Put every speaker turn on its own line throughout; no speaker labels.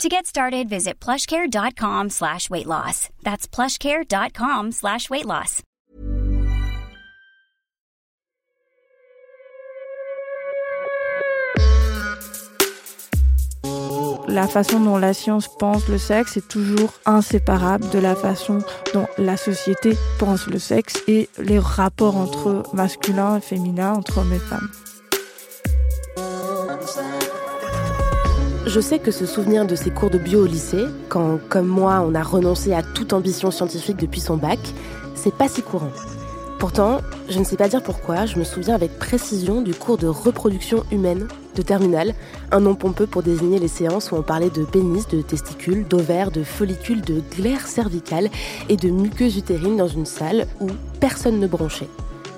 To get started, visit plushcare.com slash weight loss. That's plushcare.com slash weight loss.
La façon dont la science pense le sexe est toujours inséparable de la façon dont la société pense le sexe et les rapports entre masculin et féminin, entre hommes et femmes.
Je sais que se souvenir de ses cours de bio au lycée, quand, comme moi, on a renoncé à toute ambition scientifique depuis son bac, c'est pas si courant. Pourtant, je ne sais pas dire pourquoi, je me souviens avec précision du cours de reproduction humaine de terminale, un nom pompeux pour désigner les séances où on parlait de pénis, de testicules, d'ovaires, de follicules, de glaire cervicale et de muqueuse utérine dans une salle où personne ne bronchait.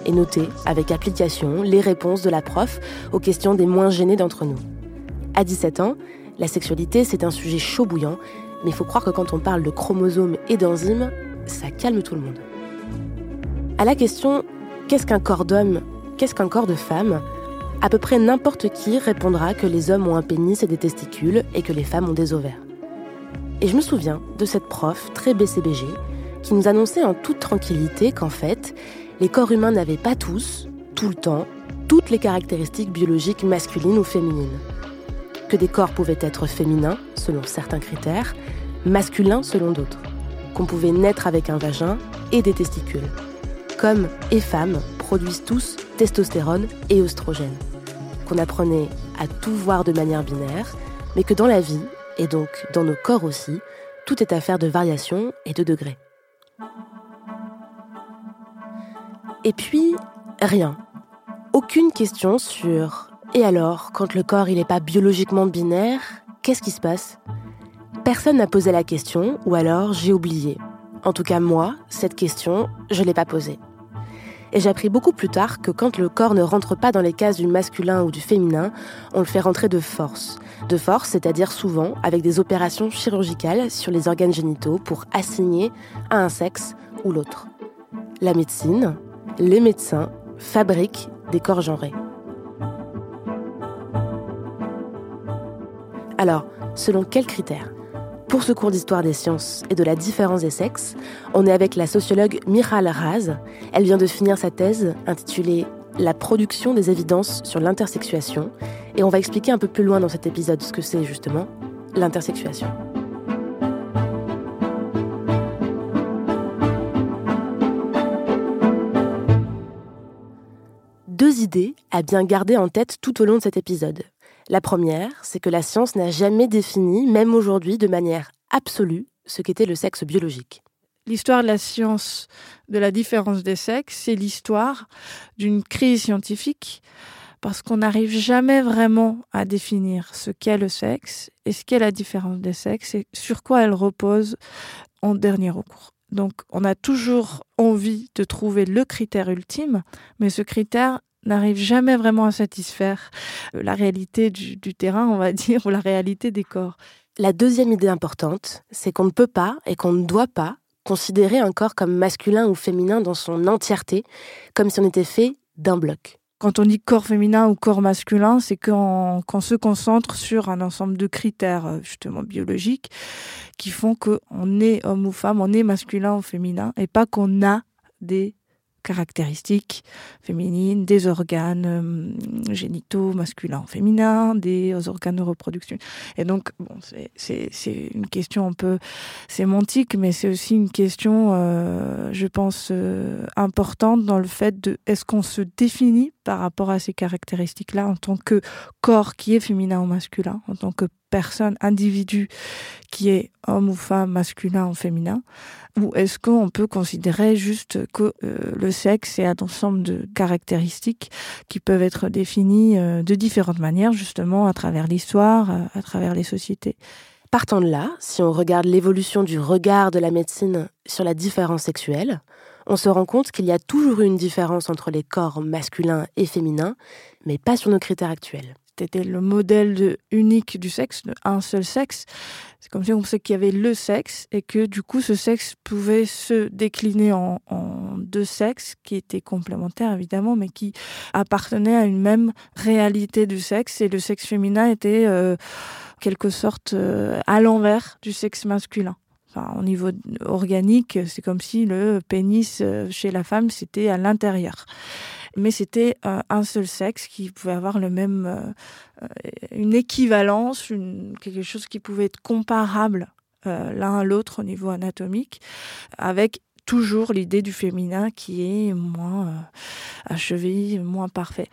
Et noter, avec application, les réponses de la prof aux questions des moins gênés d'entre nous. À 17 ans, la sexualité, c'est un sujet chaud bouillant, mais il faut croire que quand on parle de chromosomes et d'enzymes, ça calme tout le monde. À la question qu'est-ce qu'un corps d'homme, qu'est-ce qu'un corps de femme, à peu près n'importe qui répondra que les hommes ont un pénis et des testicules et que les femmes ont des ovaires. Et je me souviens de cette prof très BCBG qui nous annonçait en toute tranquillité qu'en fait, les corps humains n'avaient pas tous, tout le temps, toutes les caractéristiques biologiques masculines ou féminines des corps pouvaient être féminins, selon certains critères, masculins selon d'autres, qu'on pouvait naître avec un vagin et des testicules, comme et femmes produisent tous testostérone et oestrogène, qu'on apprenait à tout voir de manière binaire, mais que dans la vie, et donc dans nos corps aussi, tout est affaire de variation et de degrés. Et puis, rien. Aucune question sur et alors, quand le corps n'est pas biologiquement binaire, qu'est-ce qui se passe? Personne n'a posé la question, ou alors j'ai oublié. En tout cas, moi, cette question, je ne l'ai pas posée. Et j'ai appris beaucoup plus tard que quand le corps ne rentre pas dans les cases du masculin ou du féminin, on le fait rentrer de force. De force, c'est-à-dire souvent avec des opérations chirurgicales sur les organes génitaux pour assigner à un sexe ou l'autre. La médecine, les médecins fabriquent des corps genrés. Alors, selon quels critères? Pour ce cours d'histoire des sciences et de la différence des sexes, on est avec la sociologue Miral Raz. Elle vient de finir sa thèse intitulée La production des évidences sur l'intersexuation. Et on va expliquer un peu plus loin dans cet épisode ce que c'est justement l'intersexuation. Deux idées à bien garder en tête tout au long de cet épisode. La première, c'est que la science n'a jamais défini, même aujourd'hui de manière absolue, ce qu'était le sexe biologique.
L'histoire de la science de la différence des sexes, c'est l'histoire d'une crise scientifique parce qu'on n'arrive jamais vraiment à définir ce qu'est le sexe et ce qu'est la différence des sexes et sur quoi elle repose en dernier recours. Donc on a toujours envie de trouver le critère ultime, mais ce critère n'arrive jamais vraiment à satisfaire euh, la réalité du, du, terrain, on va dire, ou la réalité des corps.
La deuxième idée importante, c'est qu'on ne peut pas et qu'on ne doit pas considérer un corps comme masculin ou féminin dans son entièreté, comme si on était fait d'un bloc.
Quand on dit corps féminin ou corps masculin, c'est qu'on se concentre sur un ensemble de critères euh, justement biologiques qui font qu'on est homme ou femme, on est masculin ou féminin, et pas qu'on a des caractéristiques féminines, des organes euh, génitaux masculins féminins, des organes de reproduction. Et donc, bon, c'est une question un peu sémantique, mais c'est aussi une question, euh, je pense, euh, importante dans le fait de est-ce qu'on se définit par rapport à ces caractéristiques-là en tant que corps qui est féminin ou masculin, en tant que personne, individu qui est homme ou femme, masculin ou féminin Ou est-ce qu'on peut considérer juste que euh, le sexe est un ensemble de caractéristiques qui peuvent être définies euh, de différentes manières, justement, à travers l'histoire, euh, à travers les sociétés?
Partant de là, si on regarde l'évolution du regard de la médecine sur la différence sexuelle, on se rend compte qu'il y a toujours eu une différence entre les corps masculins et féminins, mais pas sur nos critères actuels.
C'était le modèle unique du sexe, un seul sexe. C'est comme si on sait qu'il y avait le sexe et que du coup ce sexe pouvait se décliner en, deux sexes qui étaient complémentaires évidemment, mais qui appartenaient à une même réalité du sexe. Et le sexe féminin était euh, quelque sorte euh, à l'envers du sexe masculin. Enfin, au niveau organique, c'est comme si le pénis euh, chez la femme, c'était à l'intérieur mais c'était euh, un seul sexe qui pouvait avoir le même, euh, euh, une équivalence, une, quelque chose qui pouvait être comparable l'un à l'autre au niveau anatomique, avec toujours l'idée du féminin qui est moins achevé, moins parfait.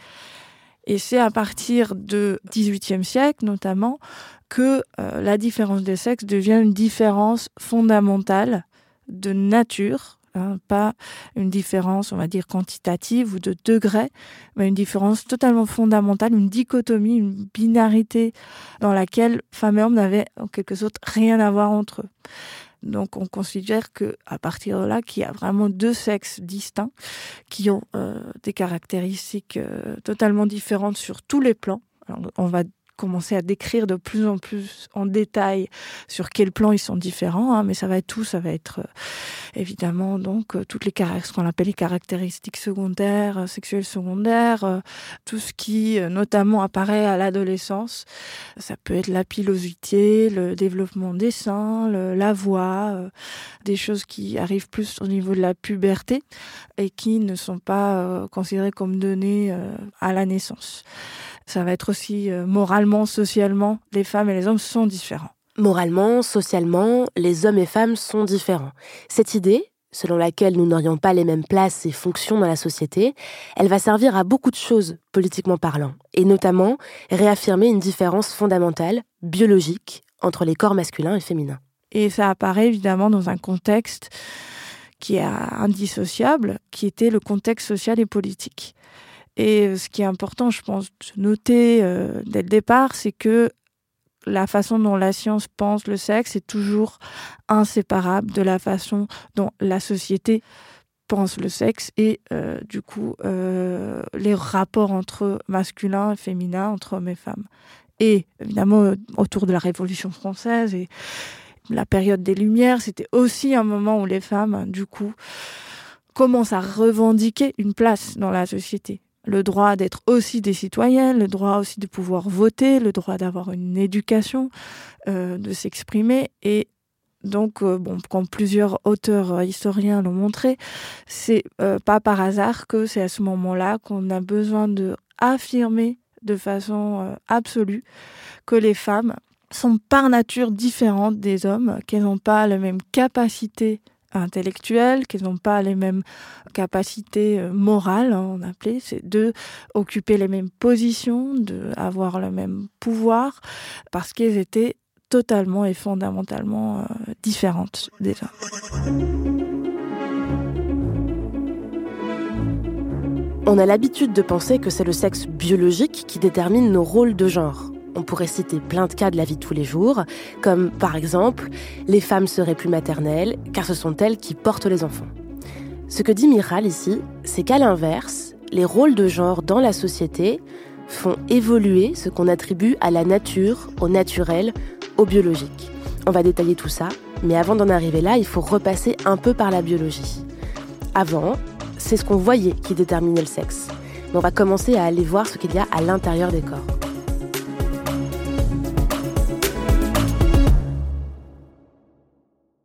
Et c'est à partir du XVIIIe siècle notamment que la différence des sexes devient une différence fondamentale de nature Hein, pas une différence, on va dire, quantitative ou de degré, mais une différence totalement fondamentale, une dichotomie, une binarité dans laquelle femmes et hommes n'avaient en quelque sorte rien à voir entre eux. Donc on considère que à partir de là, qu'il y a vraiment deux sexes distincts qui ont euh, des caractéristiques euh, totalement différentes sur tous les plans. Alors, on va commencer à décrire de plus en plus en détail sur quel plan ils sont différents, hein, mais ça va être tout, ça va être euh, évidemment donc euh, toutes les ce qu'on appelle les caractéristiques secondaires, euh, sexuelles secondaires, tout ce qui notamment apparaît à l'adolescence. Ça peut être la pilosité, le développement des seins, la voix, des choses qui arrivent plus au niveau de la puberté et qui ne sont pas considérées comme données à la naissance. Ça va être aussi euh, moralement, socialement, les femmes et les hommes sont différents.
Moralement, socialement, les hommes et femmes sont différents. Cette idée, selon laquelle nous n'aurions pas les mêmes places et fonctions dans la société, elle va servir à beaucoup de choses, politiquement parlant, et notamment réaffirmer une différence fondamentale, biologique, entre les corps masculins et féminins.
Et ça apparaît évidemment dans un contexte qui est indissociable, qui était le contexte social et politique. Et euh, ce qui est important, je pense, de noter euh, dès le départ, c'est que la façon dont la science pense le sexe est toujours inséparable de la façon dont la société pense le sexe et euh, du coup les rapports entre masculin et féminin, entre hommes et femmes. Et évidemment, autour de la Révolution française et la période des Lumières, c'était aussi un moment où les femmes, du coup, commencent à revendiquer une place dans la société le droit d'être aussi des citoyennes, le droit aussi de pouvoir voter, le droit d'avoir une éducation, euh, de s'exprimer. Et donc, euh, bon, comme plusieurs auteurs euh, historiens l'ont montré, c'est pas par hasard que c'est à ce moment-là qu'on a besoin de affirmer de façon absolue que les femmes sont par nature différentes des hommes, qu'elles n'ont pas la même capacité intellectuelles, qu'elles n'ont pas les mêmes capacités euh, morales, hein, on appelait, c'est de occuper les mêmes positions, de avoir le même pouvoir, parce qu'elles étaient totalement et fondamentalement euh, différentes des hommes.
On a l'habitude de penser que c'est le sexe biologique qui détermine nos rôles de genre. On pourrait citer plein de cas de la vie de tous les jours, comme par exemple, les femmes seraient plus maternelles, car ce sont elles qui portent les enfants. Ce que dit Miral ici, c'est qu'à l'inverse, les rôles de genre dans la société font évoluer ce qu'on attribue à la nature, au naturel, au biologique. On va détailler tout ça, mais avant d'en arriver là, il faut repasser un peu par la biologie. Avant, c'est ce qu'on voyait qui déterminait le sexe. Mais on va commencer à aller voir ce qu'il y a à l'intérieur des corps.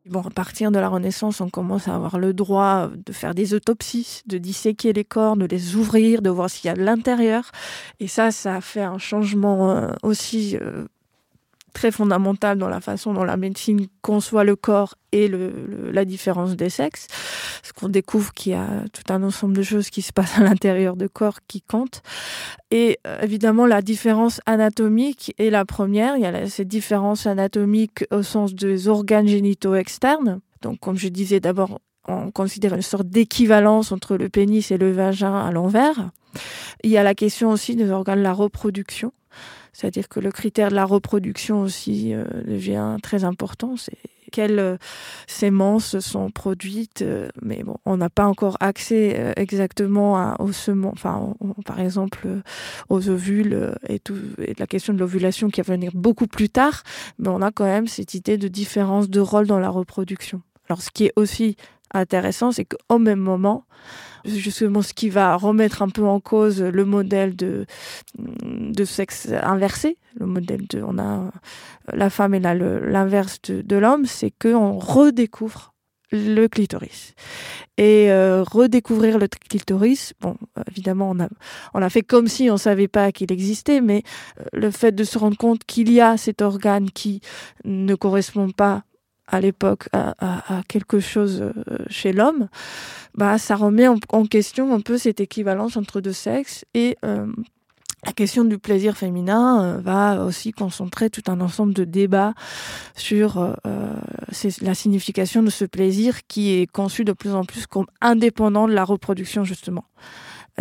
Bon, à partir de la Renaissance, on commence à avoir le droit de faire des autopsies, de disséquer les corps, de les ouvrir, de voir s'il y a de l'intérieur. Et ça, ça a fait un changement euh, aussi euh, très fondamentale dans la façon dont la médecine conçoit le corps et le, la différence des sexes. Parce qu'on découvre qu'il y a tout un ensemble de choses qui se passent à l'intérieur du corps qui comptent. Et euh, évidemment, la différence anatomique est la première. Il y a cette différence anatomique au sens des organes génitaux externes. Donc, comme je disais, d'abord, on considère une sorte d'équivalence entre le pénis et le vagin à l'envers. Il y a la question aussi des organes de la reproduction C'est-à-dire que le critère de la reproduction aussi euh, devient très important. C'est quelles euh, sémences sont produites, euh, mais bon, on n'a pas encore accès exactement aux semences, enfin, par exemple, aux ovules et tout, et la question de l'ovulation qui va venir beaucoup plus tard, mais on a quand même cette idée de différence de rôle dans la reproduction. Alors, ce qui est aussi intéressant, c'est qu'au même moment, justement ce qui va remettre un peu en cause le modèle de, de sexe inversé, le modèle de on a la femme et l'inverse de, l'homme, c'est qu'on redécouvre le clitoris. Et euh, redécouvrir le clitoris, bon, évidemment, on a, on a fait comme si on savait pas qu'il existait, mais euh, le fait de se rendre compte qu'il y a cet organe qui ne correspond pas à l'époque à, quelque chose euh, chez l'homme, bah ça remet en, question un peu cette équivalence entre deux sexes et euh, la question du plaisir féminin euh, va aussi concentrer tout un ensemble de débats sur la signification de ce plaisir qui est conçu de plus en plus comme indépendant de la reproduction justement.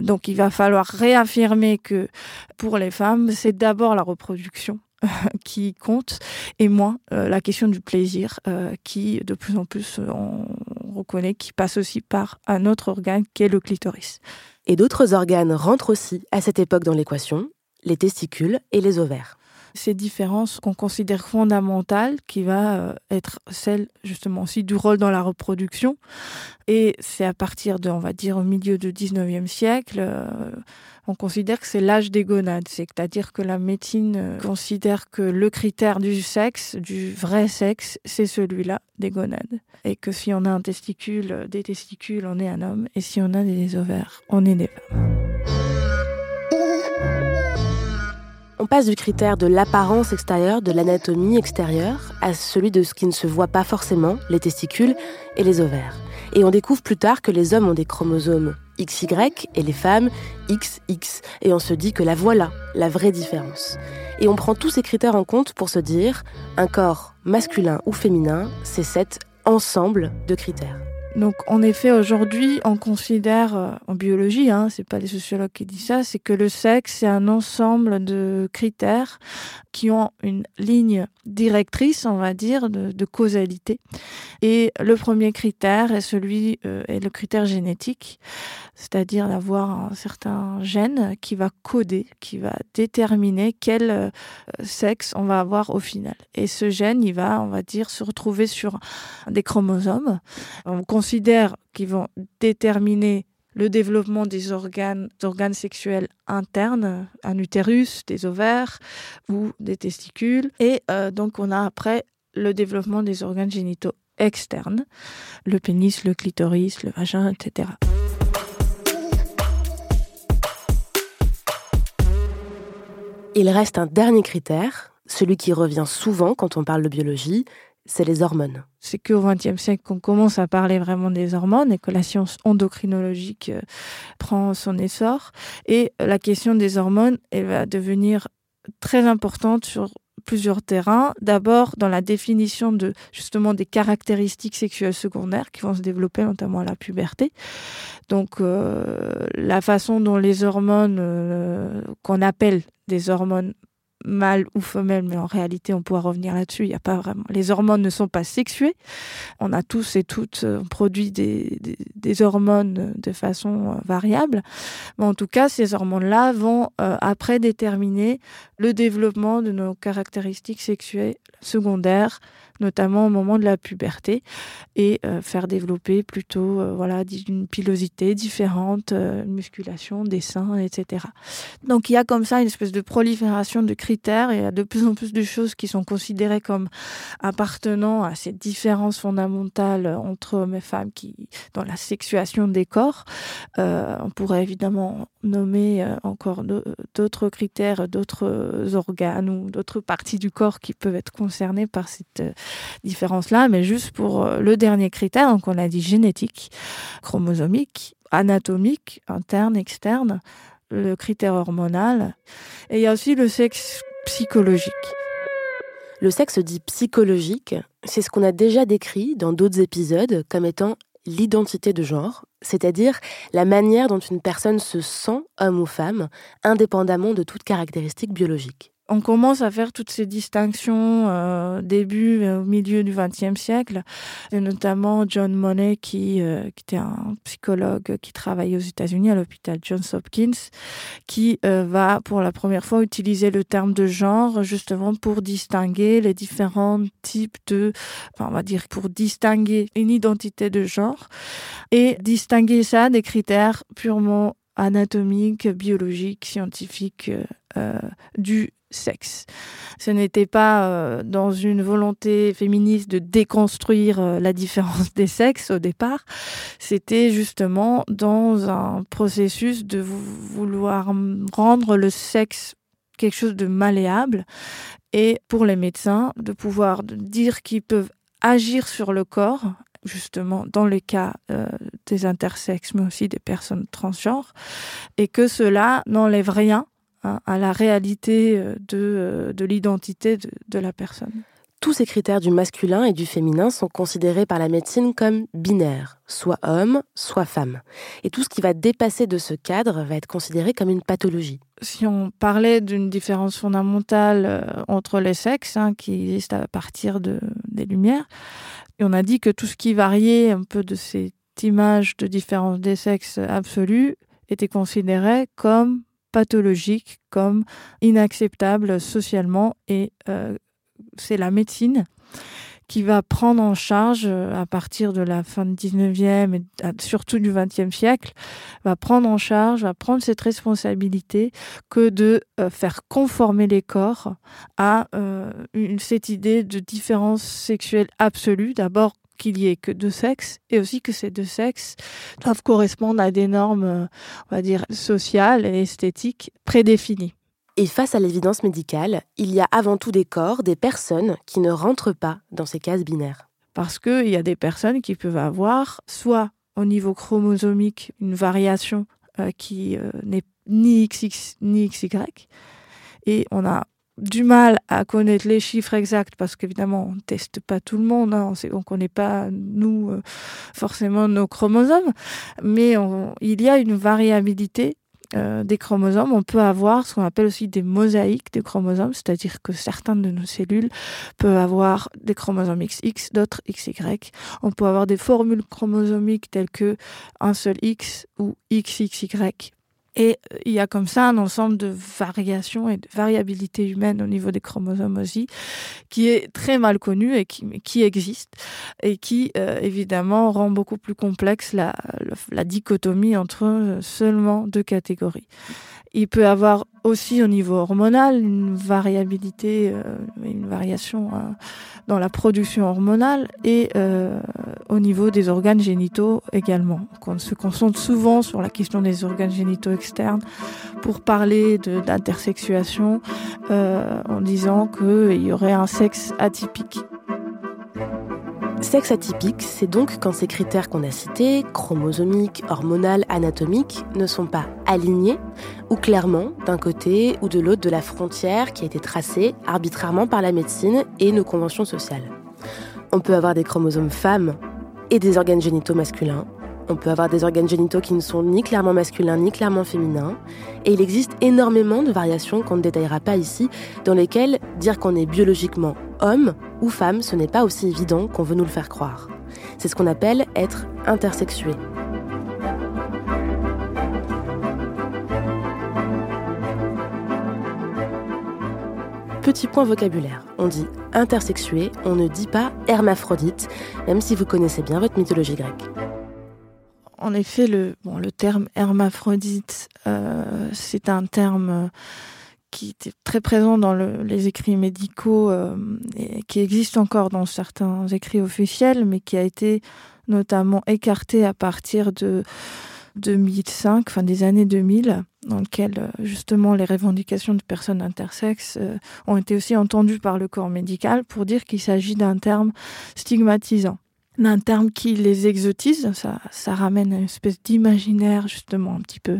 Donc il va falloir réaffirmer que pour les femmes, c'est d'abord la reproduction qui compte et moins euh, la question du plaisir euh, qui de plus en plus euh, on reconnaît qui passe aussi par un autre organe qui est le clitoris.
Et d'autres organes rentrent aussi à cette époque dans l'équation, les testicules et les ovaires
ces différences qu'on considère fondamentales, qui va être celle justement aussi du rôle dans la reproduction. Et c'est à partir de, on va dire, au milieu du 19e siècle, on considère que c'est l'âge des gonades, c'est-à-dire que la médecine euh, considère que le critère du sexe, du vrai sexe, c'est celui-là des gonades. Et que si on a un testicule, euh, des testicules, on est un homme, et si on a des ovaires, on est des femmes.
On passe du critère de l'apparence extérieure, de l'anatomie extérieure, à celui de ce qui ne se voit pas forcément, les testicules et les ovaires. Et on découvre plus tard que les hommes ont des chromosomes XY et les femmes XX. Et on se dit que la voilà, la vraie différence. Et on prend tous ces critères en compte pour se dire, un corps masculin ou féminin, c'est cet ensemble de critères.
Donc, en effet, aujourd'hui, on considère, euh, en biologie, hein, c'est pas les sociologues qui disent ça, c'est que le sexe, c'est un ensemble de critères qui ont une ligne directrice, on va dire, de, causalité. Et le premier critère est celui, euh, est le critère génétique, c'est-à-dire d'avoir un certain gène qui va coder, qui va déterminer quel euh, sexe on va avoir au final. Et ce gène, il va, on va dire, se retrouver sur des chromosomes. Qu'ils vont déterminer le développement des organes, organes sexuels internes, un utérus, des ovaires ou des testicules. Et euh, donc on a après le développement des organes génitaux externes, le pénis, le clitoris, le vagin, etc.
Il reste un dernier critère, celui qui revient souvent quand on parle de biologie, c'est les hormones.
C'est qu'au XXe siècle qu'on commence à parler vraiment des hormones et que la science endocrinologique euh, prend son essor. Et la question des hormones, elle va devenir très importante sur plusieurs terrains. D'abord, dans la définition de justement des caractéristiques sexuelles secondaires qui vont se développer notamment à la puberté. Donc, euh, la façon dont les hormones euh, qu'on appelle des hormones mâle ou femelle, mais en réalité, on pourra revenir là-dessus. Il y a pas vraiment. Les hormones ne sont pas sexuées. On a tous et toutes euh, produit des, hormones de façon euh, variable. Mais en tout cas, ces hormones-là vont euh, après déterminer le développement de nos caractéristiques sexuelles secondaires notamment au moment de la puberté, et euh, faire développer plutôt euh, voilà une pilosité différente, euh, une musculation des seins, etc. Donc il y a comme ça une espèce de prolifération de critères et il y a de plus en plus de choses qui sont considérées comme appartenant à ces différences fondamentales entre hommes et femmes qui dans la sexuation des corps. on pourrait évidemment nommer encore d'autres critères, d'autres organes ou d'autres parties du corps qui peuvent être concernés par cette différence-là, mais juste pour euh, le dernier critère, donc on a dit génétique, chromosomique, anatomique, interne, externe, le critère hormonal, et il y a aussi le sexe psychologique.
Le sexe dit psychologique, c'est ce qu'on a déjà décrit dans d'autres épisodes comme étant l'identité de genre, c'est-à-dire la manière dont une personne se sent homme ou femme, indépendamment de toute caractéristique biologique
on commence à faire toutes ces distinctions euh, début euh, au milieu du XXe siècle, et notamment John Money qui, euh, qui était un psychologue qui travaillait aux États-Unis à l'hôpital Johns Hopkins, qui euh, va pour la première fois utiliser le terme de genre justement pour distinguer les différents types de, enfin, on va dire pour distinguer une identité de genre et distinguer ça des critères purement anatomiques, biologiques, scientifiques euh, du sexe. Ce n'était pas euh, dans une volonté féministe de déconstruire euh, la différence des sexes au départ, c'était justement dans un processus de vouloir rendre le sexe quelque chose de malléable et pour les médecins de pouvoir dire qu'ils peuvent agir sur le corps justement dans le cas euh, des intersexes mais aussi des personnes transgenres et que cela n'enlève rien à la réalité euh, de, euh, de l'identité de, de la personne.
Tous ces critères du masculin et du féminin sont considérés par la médecine comme binaires, soit homme, soit femme. Et tout ce qui va dépasser de ce cadre va être considéré comme une pathologie.
Si on parlait d'une différence fondamentale euh, entre les sexes, hein, qui existe à partir de, des Lumières, et on a dit que tout ce qui variait un peu de cette image de différence des sexes absolue était considéré comme pathologique comme inacceptable socialement et euh, c'est la médecine qui va prendre en charge euh, à partir de la fin du 19e et surtout du 20e siècle va prendre en charge va prendre cette responsabilité que de euh, faire conformer les corps à une, cette idée de différence sexuelle absolue. D'abord qu'il y ait que deux sexes et aussi que ces deux sexes doivent correspondre à des normes, euh, on va dire, sociales et esthétiques prédéfinies.
Et face à l'évidence médicale, il y a avant tout des corps, des personnes qui ne rentrent pas dans ces cases binaires.
Parce qu'il y a des personnes qui peuvent avoir soit au niveau chromosomique une variation euh, qui euh, n'est ni XX ni XY, et on a du mal à connaître les chiffres exacts parce qu'évidemment on teste pas tout le monde hein, on ne connaît pas nous euh, forcément nos chromosomes mais il y a une variabilité euh, des chromosomes. On peut avoir ce qu'on appelle aussi des mosaïques de chromosomes c'est à dire que certains de nos cellules peuvent avoir des chromosomes xx d'autres xy on peut avoir des formules chromosomiques telles que un seul x ou xxy Et euh, il y a comme ça un ensemble de variations et de variabilité humaine au niveau des chromosomes aussi, qui est très mal connu et qui, qui existe et qui euh, évidemment rend beaucoup plus complexe la, la, dichotomie entre euh, seulement deux catégories. Il peut avoir aussi au niveau hormonal une variabilité euh, une variation euh, dans la production hormonale et euh, au niveau des organes génitaux également. Qu'on se concentre souvent sur la question des organes génitaux externes pour parler d'intersexuation en disant qu'il y aurait un sexe atypique
Sexe atypique, c'est donc quand ces critères qu'on a cités, chromosomiques, hormonales, anatomiques, ne sont pas alignés ou clairement d'un côté ou de l'autre de la frontière qui a été tracée arbitrairement par la médecine et nos conventions sociales. On peut avoir des chromosomes femmes et des organes génitaux masculins. On peut avoir des organes génitaux qui ne sont ni clairement masculins ni clairement féminins. Et il existe énormément de variations qu'on ne détaillera pas ici, dans lesquelles dire qu'on est biologiquement homme ou femme, ce n'est pas aussi évident qu'on veut nous le faire croire. C'est ce qu'on appelle être intersexué. Petit point vocabulaire, on dit intersexué, on ne dit pas hermaphrodite, même si vous connaissez bien votre mythologie grecque.
En effet, le, bon, le terme hermaphrodite, euh, c'est un terme euh, qui était très présent dans le, les écrits médicaux euh, et qui existe encore dans certains écrits officiels, mais qui a été notamment écarté à partir de 2005, fin des années 2000, dans lequel euh, justement les revendications de personnes intersexes euh, ont été aussi entendues par le corps médical pour dire qu'il s'agit d'un terme stigmatisant. D'un terme qui les exotise ça, ça ramène une espèce d'imaginaire justement un petit peu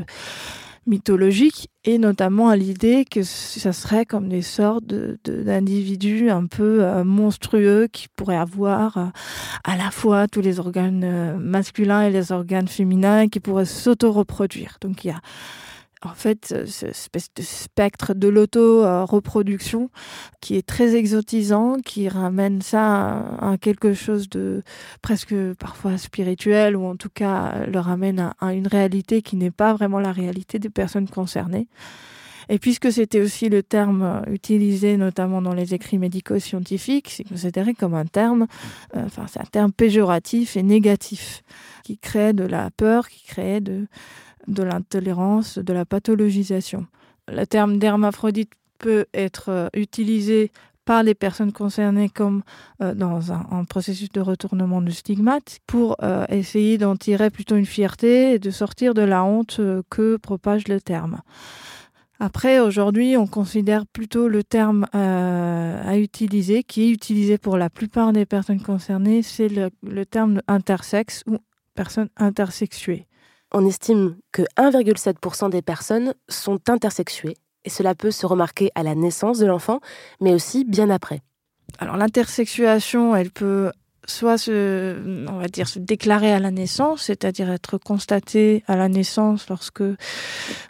mythologiques et notamment à l'idée que ça serait comme des sortes d'individus un peu euh, monstrueux qui pourraient avoir euh, à la fois tous les organes euh, masculins et les organes féminins et qui pourraient s'auto-reproduire. Donc il y a en fait, cette espèce de spectre de l'auto-reproduction qui est très exotisant, qui ramène ça à, quelque chose de presque parfois spirituel, ou en tout cas le ramène à, une réalité qui n'est pas vraiment la réalité des personnes concernées. Et puisque c'était aussi le terme utilisé notamment dans les écrits médico-scientifiques, c'est considéré comme un terme, euh, enfin c'est un terme péjoratif et négatif, qui crée de la peur, qui crée de, de l'intolérance, de la pathologisation. Le terme d'hermaphrodite peut être euh, utilisé par les personnes concernées comme euh, dans un, processus de retournement de stigmate pour euh, essayer d'en tirer plutôt une fierté et de sortir de la honte que propage le terme. Après, aujourd'hui, on considère plutôt le terme à utiliser, qui est utilisé pour la plupart des personnes concernées, c'est le, le terme intersexe ou personne intersexuée
on estime que 1,7% des personnes sont intersexuées, et cela peut se remarquer à la naissance de l'enfant, mais aussi bien après.
Alors l'intersexuation, elle peut soit se, on va dire, se déclarer à la naissance, c'est-à-dire être constaté à la naissance lorsque,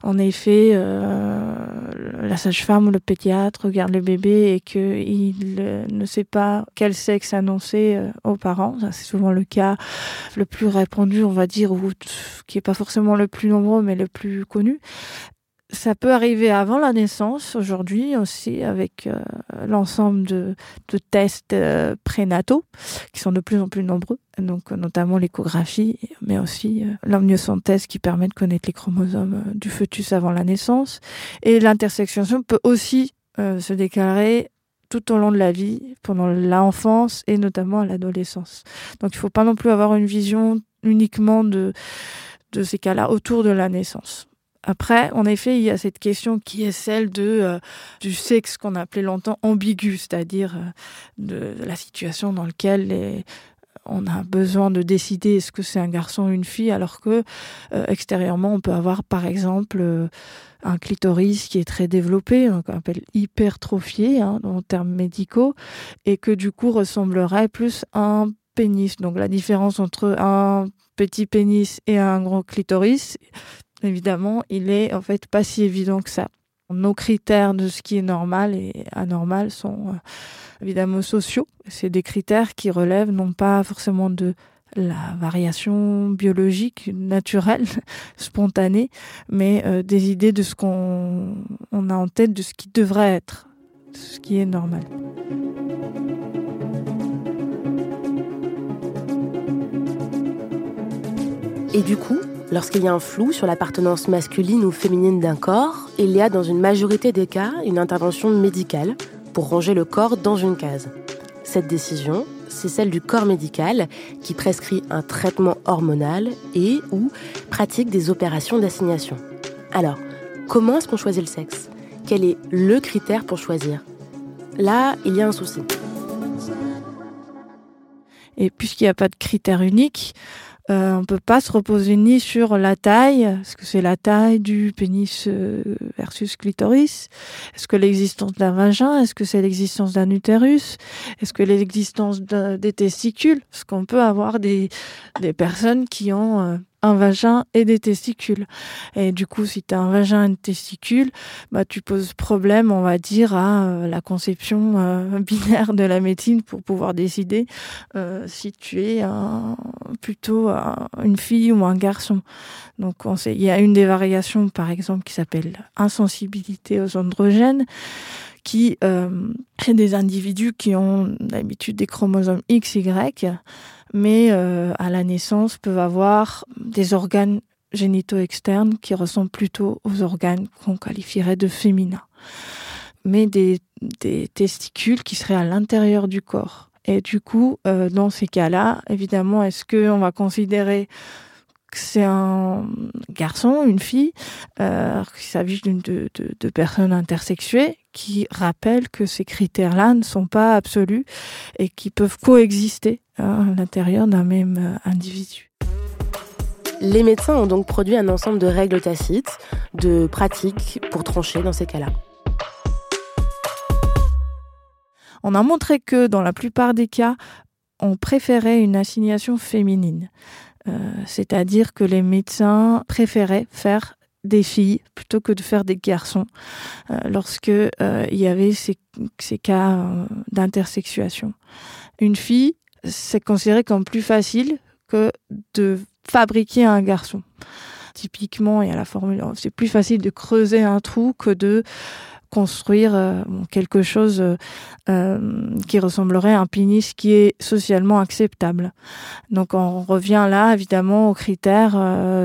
en effet, euh, la sage-femme ou le pédiatre regarde le bébé et qu'il ne sait pas quel sexe annoncer euh, aux parents. c'est souvent le cas le plus répandu, on va dire, ou qui est pas forcément le plus nombreux, mais le plus connu. Ça peut arriver avant la naissance, aujourd'hui aussi, avec euh, l'ensemble de, tests euh, prénataux, qui sont de plus en plus nombreux, donc euh, notamment l'échographie, mais aussi l'amniosynthèse qui permet de connaître les chromosomes du fœtus avant la naissance. Et l'intersexuation peut aussi se déclarer tout au long de la vie, pendant l'enfance et notamment à l'adolescence. Donc il ne faut pas non plus avoir une vision uniquement de ces cas-là autour de la naissance. Après, en effet, il y a cette question qui est celle de euh, du sexe qu'on appelait longtemps ambigu, c'est-à-dire euh, de, la situation dans laquelle on a besoin de décider est-ce que c'est un garçon ou une fille, alors que euh, extérieurement, on peut avoir par exemple un clitoris qui est très développé, qu'on appelle hypertrophié hein, en termes médicaux, et que du coup ressemblerait plus à un pénis. Donc la différence entre un petit pénis et un gros clitoris, évidemment, il est en fait pas si évident que ça. Nos critères de ce qui est normal et anormal sont euh, évidemment sociaux. C'est des critères qui relèvent non pas forcément de la variation biologique, naturelle, spontanée, mais euh, des idées de ce qu'on a en tête, de ce qui devrait être, de ce qui est normal.
Et du coup, Lorsqu'il y a un flou sur l'appartenance masculine ou féminine d'un corps, il y a dans une majorité des cas une intervention médicale pour ranger le corps dans une case. Cette décision, c'est celle du corps médical qui prescrit un traitement hormonal et ou pratique des opérations d'assignation. Alors, comment est-ce qu'on choisit le sexe? Quel est le critère pour choisir? Là, il y a un souci.
Et puisqu'il n'y a pas de critère unique, euh, on peut pas se reposer ni sur la taille, est-ce que c'est la taille du pénis euh, versus clitoris. Est-ce que l'existence d'un vagin? Est-ce que c'est l'existence d'un utérus? Est-ce que l'existence des testicules? Parce qu'on peut avoir des, des personnes qui ont euh, un vagin et des testicules. Et du coup, si tu as un vagin et des testicules, bah, tu poses problème, on va dire, à euh, la conception euh, binaire de la médecine pour pouvoir décider euh, si tu es plutôt une fille ou un garçon. Donc, il y a une des variations, par exemple, qui s'appelle insensibilité aux androgènes qui euh, des individus qui ont d'habitude des chromosomes XY mais euh, à la naissance peuvent avoir des organes génitaux externes qui ressemblent plutôt aux organes qu'on qualifierait de féminins, mais des, testicules qui seraient à l'intérieur du corps. Et du coup, euh, dans ces cas-là, évidemment, est-ce qu'on va considérer que c'est un garçon, une fille, euh, qu'il s'agit de, de, personnes intersexuées, qui rappellent que ces critères-là ne sont pas absolus et qui peuvent coexister à l'intérieur d'un même euh, individu.
Les médecins ont donc produit un ensemble de règles tacites, de pratiques pour trancher dans ces cas-là.
On a montré que dans la plupart des cas, on préférait une assignation féminine. Euh, c'est-à-dire que les médecins préféraient faire des filles plutôt que de faire des garçons euh, lorsque euh, il y avait ces, ces cas d'intersexuation. Une fille, c'est considéré comme plus facile que de fabriquer un garçon. Typiquement, il y a la formule, c'est plus facile de creuser un trou que de construire euh, quelque chose euh, euh, qui ressemblerait à un pénis qui est socialement acceptable. Donc on revient là évidemment aux critères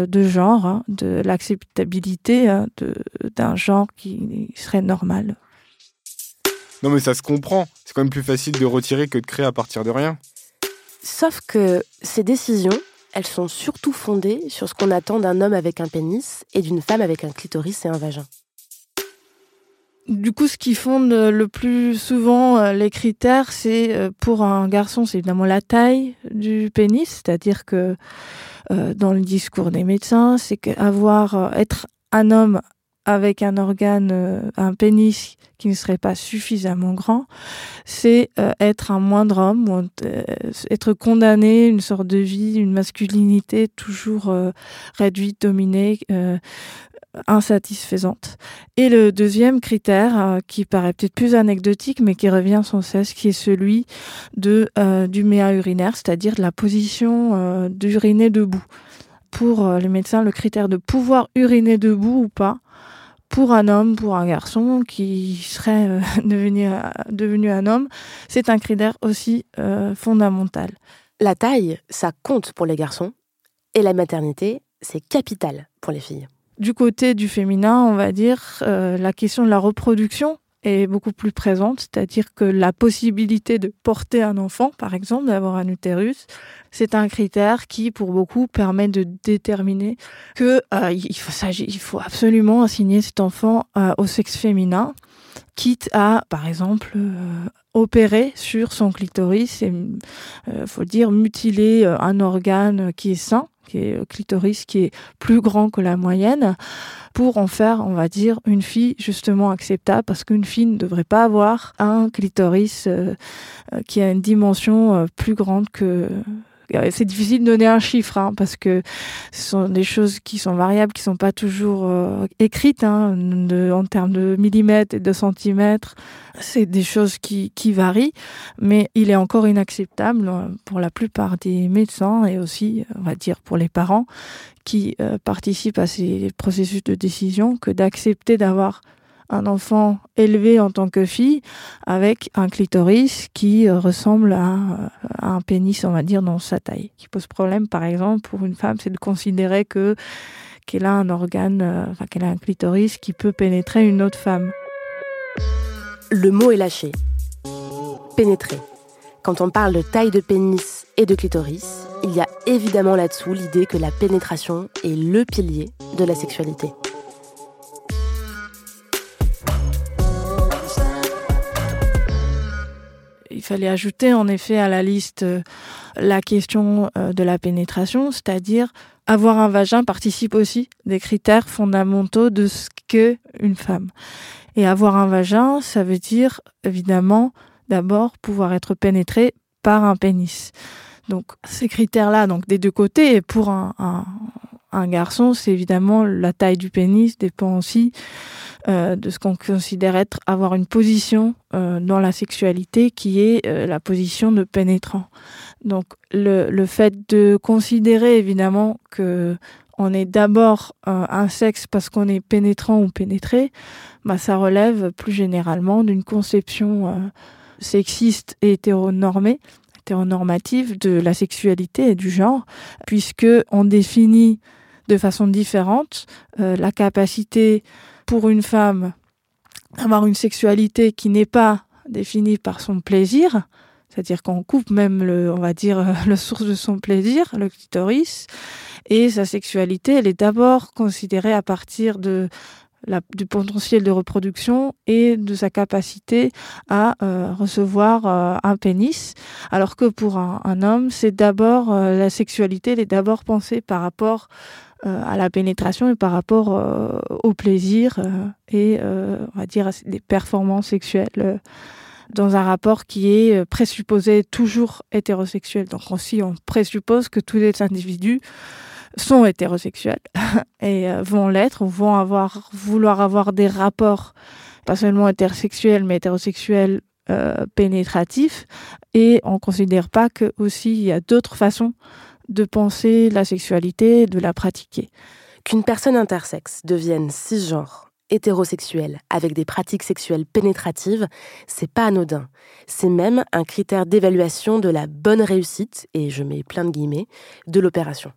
de genre, hein, de l'acceptabilité hein, d'un genre qui serait normal.
Non mais ça se comprend, c'est quand même plus facile de retirer que de créer à partir de rien.
Sauf que ces décisions, elles sont surtout fondées sur ce qu'on attend d'un homme avec un pénis et d'une femme avec un clitoris et un vagin.
Du coup, ce qui fonde le plus souvent euh, les critères, c'est euh, pour un garçon, c'est évidemment la taille du pénis, c'est-à-dire que euh, dans le discours des médecins, c'est qu'avoir être un homme avec un organe, un pénis qui ne serait pas suffisamment grand, c'est être un moindre homme, être condamné, une sorte de vie, une masculinité toujours réduite, dominée, insatisfaisante. Et le deuxième critère, euh, qui paraît peut-être plus anecdotique, mais qui revient sans cesse, qui est celui euh, du méa urinaire, c'est-à-dire de la position euh, d'uriner debout. Pour les médecins, le critère de pouvoir uriner debout ou pas, pour un homme, pour un garçon qui serait devenu, devenu un homme, c'est un critère aussi fondamental.
La taille, ça compte pour les garçons, et la maternité, c'est capital pour les filles.
Du côté du féminin, on va dire, euh, la question de la reproduction est beaucoup plus présente, c'est-à-dire que la possibilité de porter un enfant, par exemple, d'avoir un utérus, c'est un critère qui, pour beaucoup, permet de déterminer que euh, il, faut, il faut absolument assigner cet enfant euh, au sexe féminin, quitte à, par exemple, opérer sur son clitoris et, faut dire, mutiler un organe qui est sain qui est clitoris, qui est plus grand que la moyenne, pour en faire, on va dire, une fille justement acceptable, parce qu'une fille ne devrait pas avoir un clitoris euh, euh, qui a une dimension euh, plus grande que c'est difficile de donner un chiffre hein, parce que ce sont des choses qui sont variables, qui sont pas toujours euh, écrites hein, en termes de millimètres et de centimètres. C'est des choses qui, varient, mais il est encore inacceptable euh, pour la plupart des médecins et aussi, on va dire, pour les parents qui euh, participent à ces processus de décision que d'accepter d'avoir un enfant élevé en tant que fille avec un clitoris qui euh, ressemble à, un pénis, on va dire, dans sa taille. Qui pose problème, par exemple, pour une femme, c'est de considérer que qu'elle a un organe, euh, qu'elle a un clitoris qui peut pénétrer une autre femme.
Le mot est lâché. Pénétrer. Quand on parle de taille de pénis et de clitoris, il y a évidemment là-dessous l'idée que la pénétration est le pilier de la sexualité.
Il fallait ajouter en effet à la liste euh, la question euh, de la pénétration, c'est-à-dire avoir un vagin participe aussi des critères fondamentaux de ce qu'est une femme. Et avoir un vagin, ça veut dire évidemment d'abord pouvoir être pénétré par un pénis. Donc ces critères-là, donc des deux côtés, pour un, un garçon, c'est évidemment la taille du pénis dépend aussi euh, de ce qu'on considère être avoir une position euh, dans la sexualité qui est euh, la position de pénétrant. Donc le, le fait de considérer évidemment que on est d'abord un sexe parce qu'on est pénétrant ou pénétré, bah, ça relève plus généralement d'une conception sexiste et hétéronormée hétéronormative de la sexualité et du genre, puisque on définit de façon différente la capacité pour une femme avoir une sexualité qui n'est pas définie par son plaisir, c'est-à-dire qu'on coupe même le, on va dire, le source de son plaisir, le clitoris, et sa sexualité, elle est d'abord considérée à partir de du potentiel de reproduction et de sa capacité à euh, recevoir euh, un pénis, alors que pour un, homme, c'est d'abord la sexualité, elle est d'abord pensée par rapport à la pénétration et par rapport au plaisir et on va dire à des performances sexuelles dans un rapport qui est présupposé toujours hétérosexuel. Donc aussi, on présuppose que tous les individus sont hétérosexuels et euh, vont l'être vont avoir, vouloir avoir des rapports, pas seulement hétérosexuels, mais hétérosexuels euh, pénétratifs. Et on considère pas que aussi il y a d'autres façons de penser la sexualité, de la pratiquer.
Qu'une personne intersexe devienne cisgenre, hétérosexuelle, avec des pratiques sexuelles pénétratives, c'est pas anodin. C'est même un critère d'évaluation de la bonne réussite, et je mets plein de guillemets, de l'opération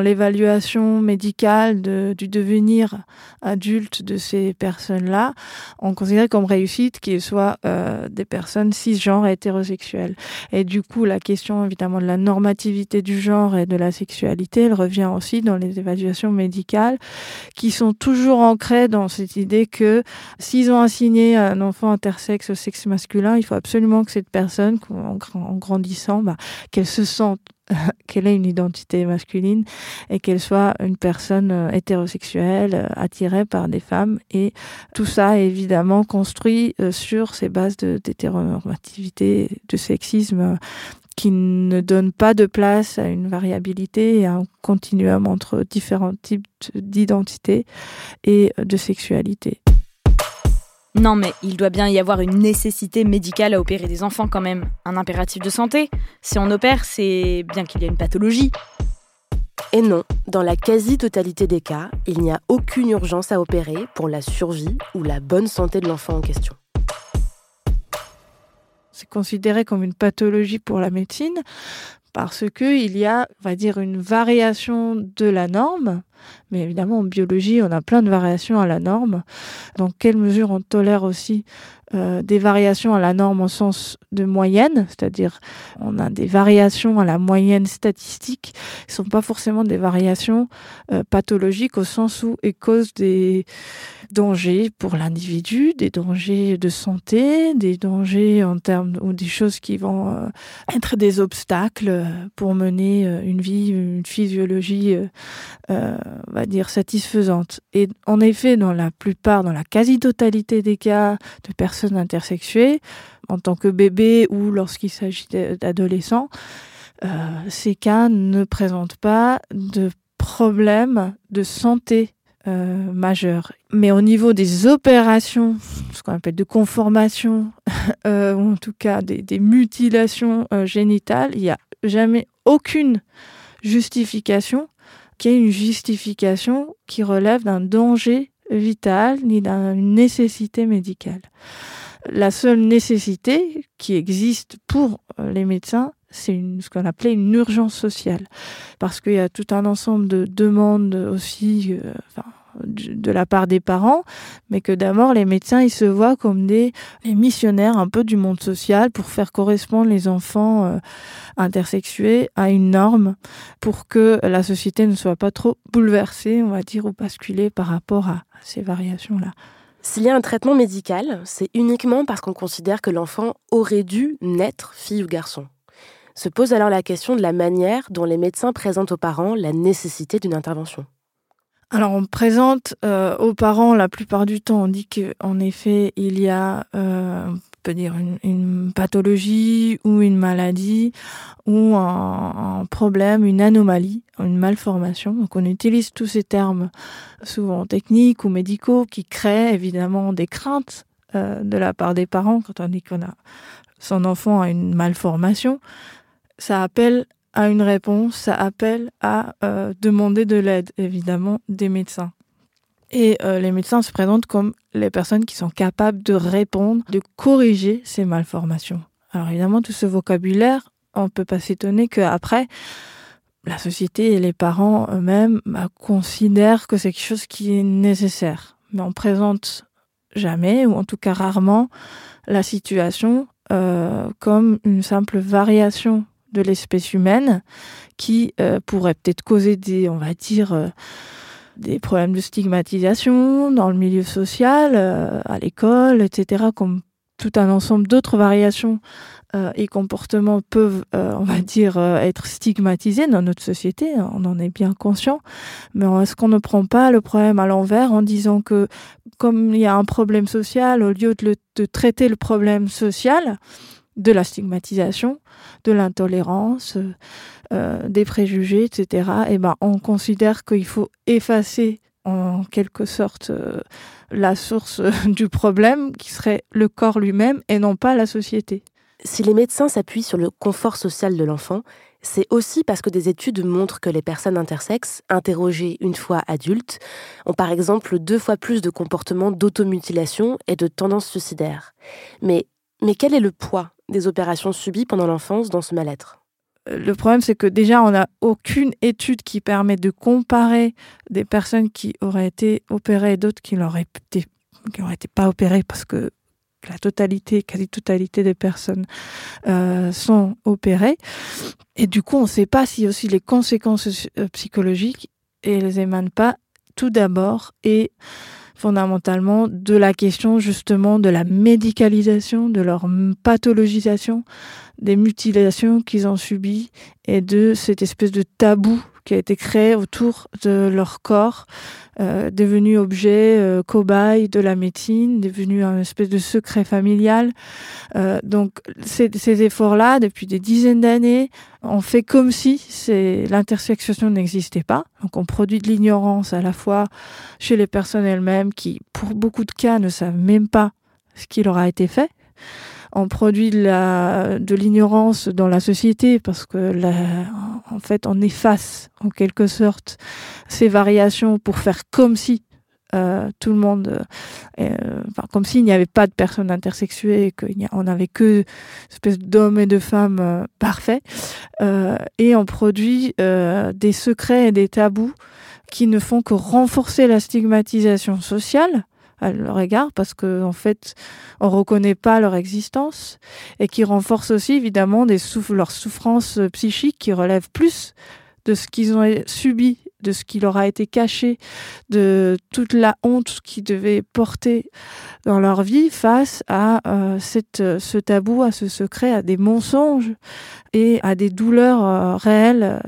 l'évaluation médicale du devenir adulte de ces personnes-là, on considère comme réussite qu'ils soient euh, des personnes cisgenres et hétérosexuelles. Et du coup, la question évidemment de la normativité du genre et de la sexualité, elle revient aussi dans les évaluations médicales qui sont toujours ancrées dans cette idée que s'ils ont assigné un enfant intersexe au sexe masculin, il faut absolument que cette personne, en grandissant, bah, qu'elle se sente qu'elle ait une identité masculine et qu'elle soit une personne euh, hétérosexuelle euh, attirée par des femmes. Et tout ça est évidemment construit euh, sur ces bases d'hétéronormativité, de, sexisme qui ne donnent pas de place à une variabilité et à un continuum entre différents types d'identité et de sexualité.
Non mais il doit bien y avoir une nécessité médicale à opérer des enfants quand même, un impératif de santé. Si on opère, c'est bien qu'il y ait une pathologie.
Et non, dans la quasi-totalité des cas, il n'y a aucune urgence à opérer pour la survie ou la bonne santé de l'enfant en question.
C'est considéré comme une pathologie pour la médecine parce qu'il y a, on va dire, une variation de la norme mais évidemment, en biologie, on a plein de variations à la norme. Dans quelle mesure on tolère aussi euh, des variations à la norme au sens de moyenne, c'est-à-dire on a des variations à la moyenne statistique, qui ne sont pas forcément des variations euh, pathologiques au sens où elles causent des dangers pour l'individu, des dangers de santé, des dangers en termes ou des choses qui vont euh, être des obstacles pour mener une vie, une physiologie on va dire, satisfaisante. Et en effet, dans la plupart, dans la quasi-totalité des cas de personnes intersexuées, en tant que bébé ou lorsqu'il s'agit d'adolescents, euh, ces cas ne présentent pas de problème de santé euh, majeur. Mais au niveau des opérations, ce qu'on appelle de conformation, euh, ou en tout cas des, des mutilations génitales, il n'y a jamais aucune justification qu'il y ait une justification qui relève d'un danger vital ni d'une nécessité médicale. La seule nécessité qui existe pour euh, les médecins, c'est ce qu'on appelait une urgence sociale. Parce qu'il y a tout un ensemble de demandes aussi, euh, de la part des parents, mais que d'abord les médecins ils se voient comme des missionnaires un peu du monde social pour faire correspondre les enfants euh, intersexués à une norme pour que la société ne soit pas trop bouleversée, on va dire, ou basculée par rapport à ces variations-là.
S'il y a un traitement médical, c'est uniquement parce qu'on considère que l'enfant aurait dû naître fille ou garçon. Se pose alors la question de la manière dont les médecins présentent aux parents la nécessité d'une intervention.
Alors on présente euh, aux parents la plupart du temps, on dit qu'en effet il y a, euh, on peut dire une, pathologie ou une maladie ou un, problème, une anomalie, une malformation. Donc on utilise tous ces termes souvent techniques ou médicaux qui créent évidemment des craintes euh, de la part des parents quand on dit qu'on a son enfant a une malformation. Ça appelle à une réponse, ça appelle à euh, demander de l'aide, évidemment, des médecins. Et euh, les médecins se présentent comme les personnes qui sont capables de répondre, de corriger ces malformations. Alors évidemment, tout ce vocabulaire, on ne peut pas s'étonner qu'après, la société et les parents eux-mêmes bah, considèrent que c'est quelque chose qui est nécessaire. Mais on présente jamais, ou en tout cas rarement, la situation euh, comme une simple variation de l'espèce humaine qui euh, pourrait peut-être causer des, on va dire, euh, des problèmes de stigmatisation dans le milieu social, euh, à l'école, etc., comme tout un ensemble d'autres variations et comportements peuvent, on va dire, être stigmatisés dans notre société. On en est bien conscient. Mais est-ce qu'on ne prend pas le problème à l'envers en disant que comme il y a un problème social, au lieu de traiter le problème social, de la stigmatisation, de l'intolérance, euh, des préjugés, etc., et ben, on considère qu'il faut effacer en quelque sorte euh, la source du problème, qui serait le corps lui-même et non pas la société.
Si les médecins s'appuient sur le confort social de l'enfant, c'est aussi parce que des études montrent que les personnes intersexes, interrogées une fois adultes, ont par exemple deux fois plus de comportements d'automutilation et de tendances suicidaires. Mais, mais quel est le poids des opérations subies pendant l'enfance dans ce mal-être?
Le problème, c'est que déjà, on n'a aucune étude qui permet de comparer des personnes qui auraient été opérées et d'autres qui n'auraient été, été pas opérées parce que la totalité, quasi-totalité des personnes euh, sont opérées. Et du coup, on ne sait pas si aussi les conséquences euh, psychologiques, elles émanent pas tout d'abord et fondamentalement de la question justement de la médicalisation, de leur pathologisation, des mutilations qu'ils ont subies et de cette espèce de tabou qui a été créé autour de leur corps, euh, devenu objet, euh, cobaye de la médecine, devenu un espèce de secret familial. Euh, donc ces, efforts-là, depuis des dizaines d'années, on fait comme si l'intersexuation n'existait pas. Donc on produit de l'ignorance à la fois chez les personnes elles-mêmes qui, pour beaucoup de cas, ne savent même pas ce qui leur a été fait on produit de l'ignorance dans la société parce que en fait on efface en quelque sorte ces variations pour faire comme si euh, tout le monde, euh, enfin, comme s'il n'y avait pas de personnes intersexuées, qu'on n'avait que espèce d'hommes et de femmes euh, parfaits, et on produit des secrets et des tabous qui ne font que renforcer la stigmatisation sociale à leur égard parce que en fait on reconnaît pas leur existence et qui renforce aussi évidemment des leurs souffrances psychiques qui relèvent plus de ce qu'ils ont subi, de ce qui leur a été caché, de toute la honte qu'ils devaient porter dans leur vie face à euh, cette, ce tabou, à ce secret, à des mensonges et à des douleurs euh, réelles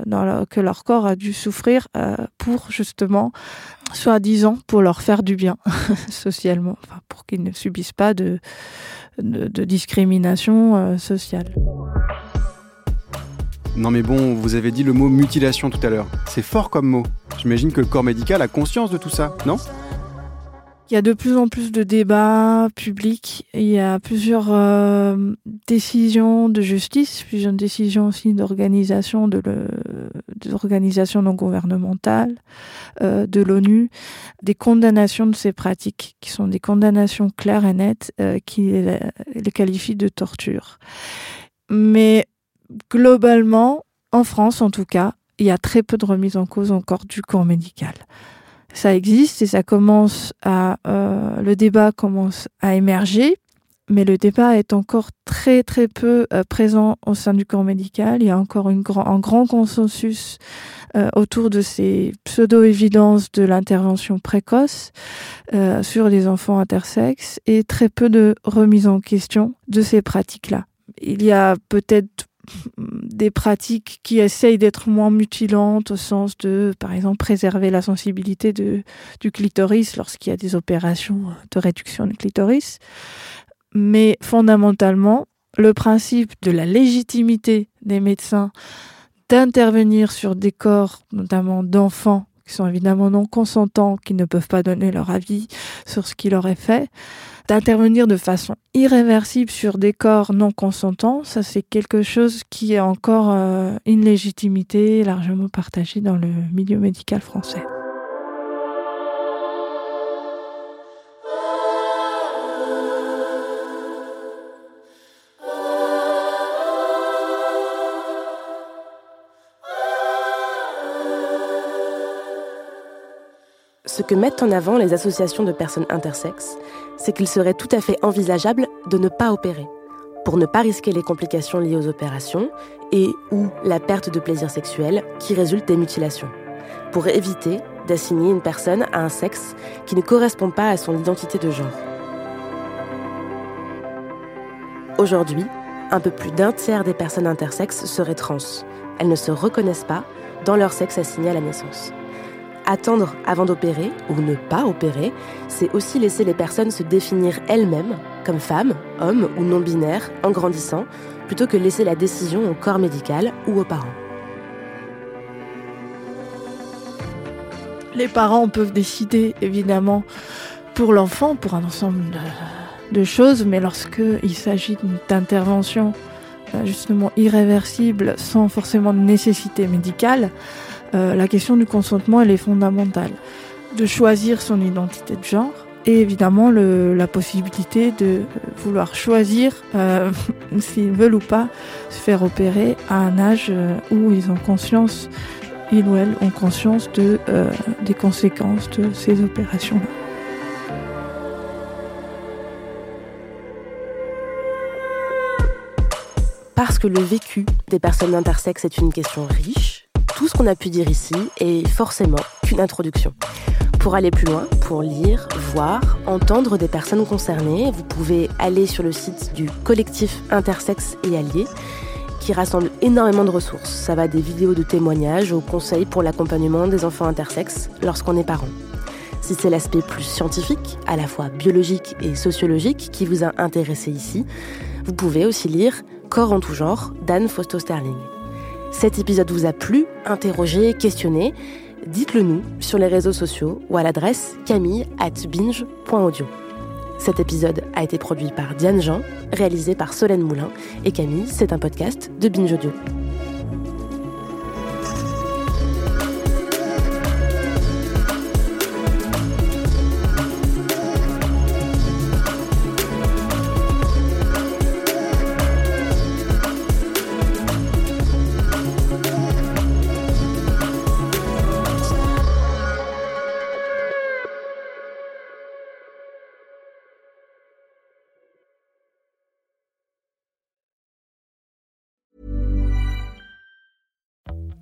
que leur corps a dû souffrir euh, pour justement soi-disant pour leur faire du bien socialement, pour qu'ils ne subissent pas de, de, discrimination euh, sociale.
Non mais bon, vous avez dit le mot mutilation tout à l'heure. C'est fort comme mot. J'imagine que le corps médical a conscience de tout ça, non?
Il y a de plus en plus de débats publics. Il y a plusieurs euh, décisions de justice, plusieurs décisions aussi d'organisation de l'organisation non gouvernementale, euh, de l'ONU, des condamnations de ces pratiques, qui sont des condamnations claires et nettes, euh, qui les qualifient de torture. Mais globalement, en France en tout cas, il y a très peu de remise en cause encore du corps médical ça existe et ça commence à euh, le débat commence à émerger, mais le débat est encore très très peu euh, présent au sein du corps médical. Il y a encore un grand consensus euh, autour de ces pseudo-évidences de l'intervention précoce sur les enfants intersexes et très peu de remise en question de ces pratiques-là. Il y a peut-être des pratiques qui essayent d'être moins mutilantes au sens de, par exemple, préserver la sensibilité de, du clitoris lorsqu'il y a des opérations de réduction du clitoris. Mais fondamentalement, le principe de la légitimité des médecins d'intervenir sur des corps, notamment d'enfants, qui sont évidemment non consentants, qui ne peuvent pas donner leur avis sur ce qui leur est fait, d'intervenir de façon irréversible sur des corps non consentants, ça c'est quelque chose qui est encore euh, une légitimité largement partagée dans le milieu médical français.
Ce que mettent en avant les associations de personnes intersexes, c'est qu'il serait tout à fait envisageable de ne pas opérer, pour ne pas risquer les complications liées aux opérations et ou la perte de plaisir sexuel qui résulte des mutilations. pour éviter d'assigner une personne à un sexe qui ne correspond pas à son identité de genre. Aujourd'hui, un peu plus d'un tiers des personnes intersexes seraient trans. Elles ne se reconnaissent pas dans leur sexe assigné à la naissance. Attendre avant d'opérer ou ne pas opérer, c'est aussi laisser les personnes se définir elles-mêmes comme femmes, hommes ou non-binaires en grandissant, plutôt que laisser la décision au corps médical ou aux parents.
Les parents peuvent décider évidemment pour l'enfant, pour un ensemble de, choses, mais lorsqu'il s'agit d'intervention euh, justement irréversible sans forcément de nécessité médicale, euh, la question du consentement elle est fondamentale. De choisir son identité de genre et évidemment la possibilité de vouloir choisir euh, s'ils veulent ou pas se faire opérer à un âge où ils ont conscience ils ou elles ont conscience de, euh, des conséquences de ces opérations-là.
Parce que le vécu des personnes intersexes est une question riche, tout ce qu'on a pu dire ici est forcément qu'une introduction. Pour aller plus loin, pour lire, voir, entendre des personnes concernées, vous pouvez aller sur le site du collectif Intersexe et Alliés qui rassemble énormément de ressources. Ça va des vidéos de témoignages aux conseils pour l'accompagnement des enfants intersexes lorsqu'on est parent. Si c'est l'aspect plus scientifique, à la fois biologique et sociologique, qui vous a intéressé ici, vous pouvez aussi lire Corps en tout genre d'Anne Fausto-Sterling. Cet épisode vous a plu Interrogé, questionné? Dites-le nous sur les réseaux sociaux ou à l'adresse camille at binge.audio. Cet épisode a été produit par Diane Jean, réalisé par Solène Moulin et Camille, c'est un podcast de Binge Audio.